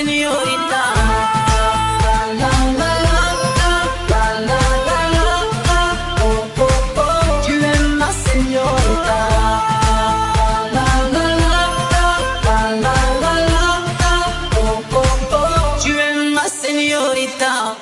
señorita. yo ahorita